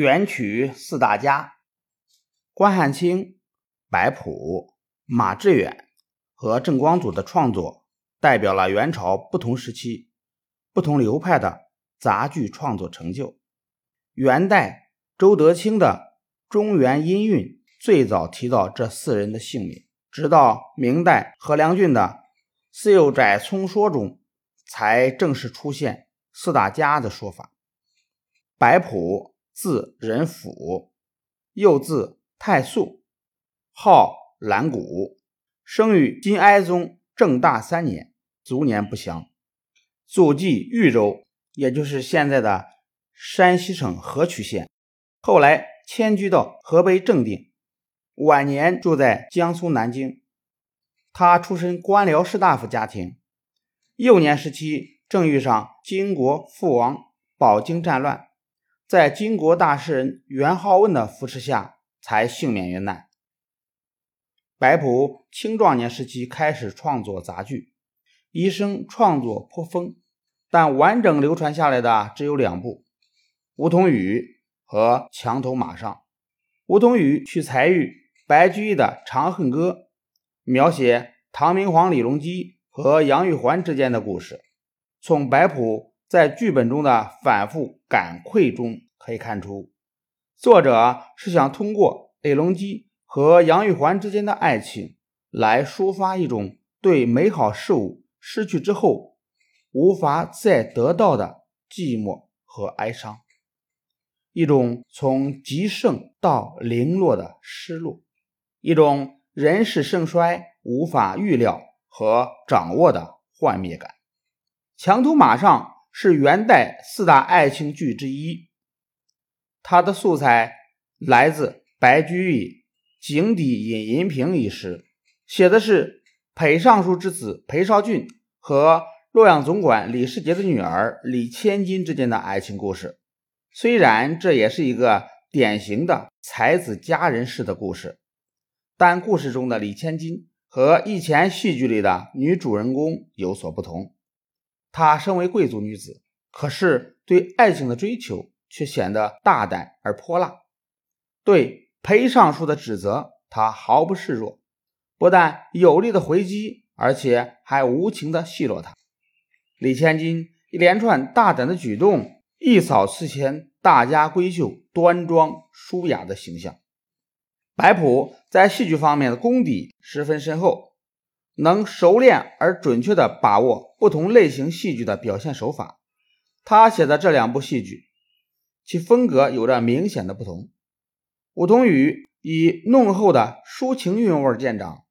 元曲四大家：关汉卿、白朴、马致远和郑光祖的创作，代表了元朝不同时期、不同流派的杂剧创作成就。元代周德清的《中原音韵》最早提到这四人的姓名，直到明代何良俊的《四幼载聪说》中，才正式出现四大家的说法。白朴。字仁甫，又字太素，号兰谷，生于金哀宗正大三年，卒年不详。祖籍豫州，也就是现在的山西省河曲县，后来迁居到河北正定，晚年住在江苏南京。他出身官僚士大夫家庭，幼年时期正遇上金国父王饱经战乱。在金国大诗人元好问的扶持下，才幸免于难。白朴青壮年时期开始创作杂剧，一生创作颇丰，但完整流传下来的只有两部《梧桐雨》和《墙头马上》。《梧桐雨》取材于白居易的《长恨歌》，描写唐明皇李隆基和杨玉环之间的故事。从白朴。在剧本中的反复感愧中可以看出，作者是想通过李隆基和杨玉环之间的爱情，来抒发一种对美好事物失去之后无法再得到的寂寞和哀伤，一种从极盛到零落的失落，一种人世盛衰无法预料和掌握的幻灭感。强图马上。是元代四大爱情剧之一，它的素材来自白居易《井底饮银瓶》一诗，写的是裴尚书之子裴少俊和洛阳总管李世杰的女儿李千金之间的爱情故事。虽然这也是一个典型的才子佳人式的故事，但故事中的李千金和以前戏剧里的女主人公有所不同。她身为贵族女子，可是对爱情的追求却显得大胆而泼辣。对裴尚书的指责，她毫不示弱，不但有力的回击，而且还无情的奚落他。李千金一连串大胆的举动，一扫此前大家闺秀端庄淑雅的形象。白朴在戏剧方面的功底十分深厚。能熟练而准确地把握不同类型戏剧的表现手法。他写的这两部戏剧，其风格有着明显的不同。《梧桐雨》以浓厚的抒情韵味见长，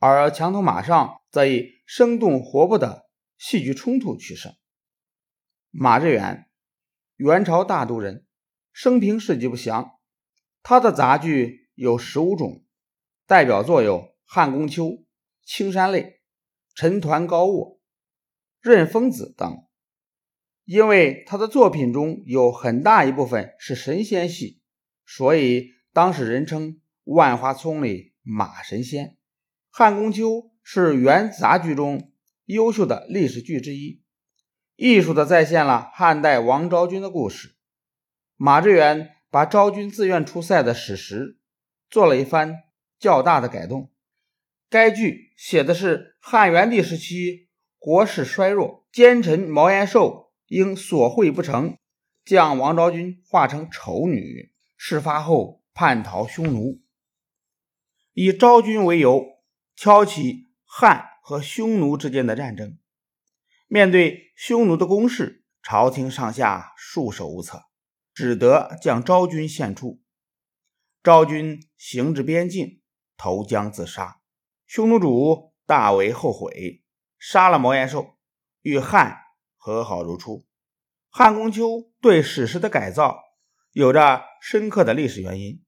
而《墙头马上》则以生动活泼的戏剧冲突取胜。马致远，元朝大都人，生平事迹不详。他的杂剧有十五种，代表作有《汉宫秋》。青山泪、陈抟高卧、任疯子等，因为他的作品中有很大一部分是神仙戏，所以当时人称“万花丛里马神仙”。《汉宫秋》是元杂剧中优秀的历史剧之一，艺术的再现了汉代王昭君的故事。马致远把昭君自愿出塞的史实做了一番较大的改动。该剧写的是汉元帝时期国势衰弱，奸臣毛延寿因索贿不成，将王昭君化成丑女，事发后叛逃匈奴，以昭君为由挑起汉和匈奴之间的战争。面对匈奴的攻势，朝廷上下束手无策，只得将昭君献出。昭君行至边境，投江自杀。匈奴主大为后悔，杀了毛延寿，与汉和好如初。汉宫秋对史实的改造有着深刻的历史原因。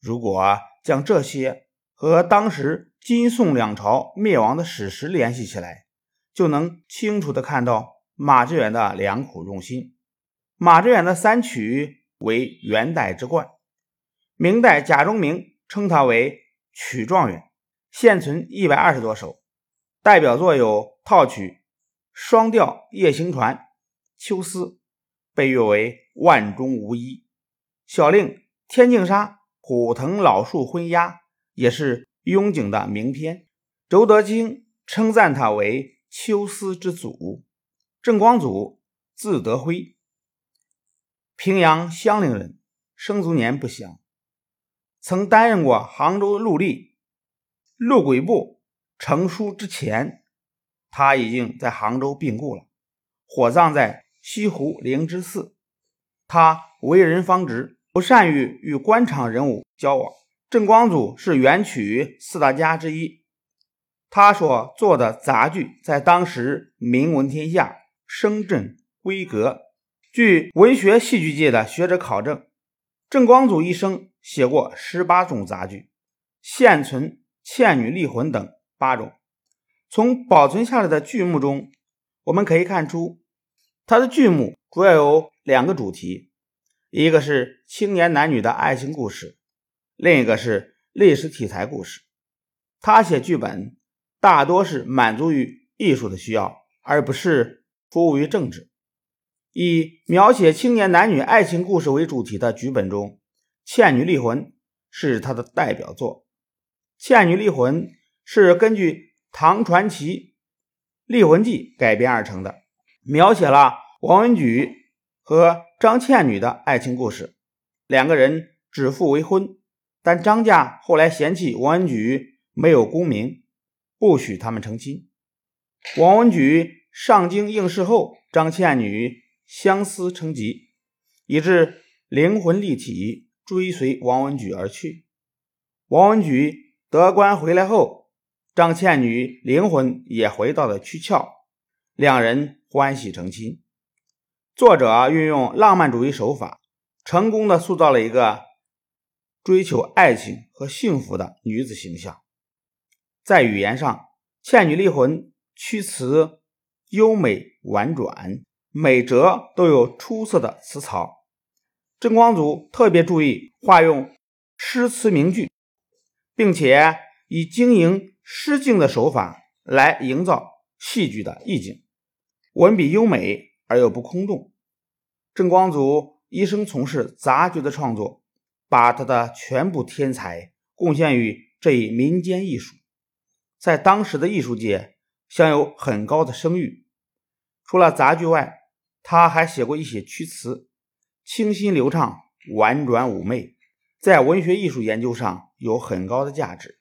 如果将这些和当时金宋两朝灭亡的史实联系起来，就能清楚地看到马致远的良苦用心。马致远的三曲为元代之冠，明代贾中明称他为曲状元。现存一百二十多首，代表作有套曲《双调夜行船》《秋思》，被誉为万中无一。小令天净沙，虎藤老树昏鸦，也是雍景的名篇。周德清称赞他为秋思之祖。郑光祖字德辉，平阳襄陵人，生卒年不详，曾担任过杭州陆吏、陆轨部成书之前，他已经在杭州病故了，火葬在西湖灵芝寺。他为人方直，不善于与官场人物交往。郑光祖是元曲四大家之一。他所做的杂剧在当时名闻天下，声震闺阁。据文学戏剧界的学者考证，郑光祖一生写过十八种杂剧，现存《倩女厉魂》等八种。从保存下来的剧目中，我们可以看出，他的剧目主要有两个主题，一个是青年男女的爱情故事，另一个是历史题材故事。他写剧本。大多是满足于艺术的需要，而不是服务于政治。以描写青年男女爱情故事为主题的剧本中，《倩女厉魂》是他的代表作。《倩女离魂》是根据唐传奇《离魂记》改编而成的，描写了王文举和张倩女的爱情故事。两个人指腹为婚，但张家后来嫌弃王文举没有功名。不许他们成亲。王文举上京应试后，张倩女相思成疾，以致灵魂立体，追随王文举而去。王文举得官回来后，张倩女灵魂也回到了躯壳，两人欢喜成亲。作者运用浪漫主义手法，成功的塑造了一个追求爱情和幸福的女子形象。在语言上，《倩女厉魂》曲词优美婉转，每折都有出色的词藻。郑光祖特别注意化用诗词名句，并且以经营诗境的手法来营造戏剧的意境，文笔优美而又不空洞。郑光祖一生从事杂剧的创作，把他的全部天才贡献于这一民间艺术。在当时的艺术界享有很高的声誉。除了杂剧外，他还写过一些曲词，清新流畅、婉转妩媚，在文学艺术研究上有很高的价值。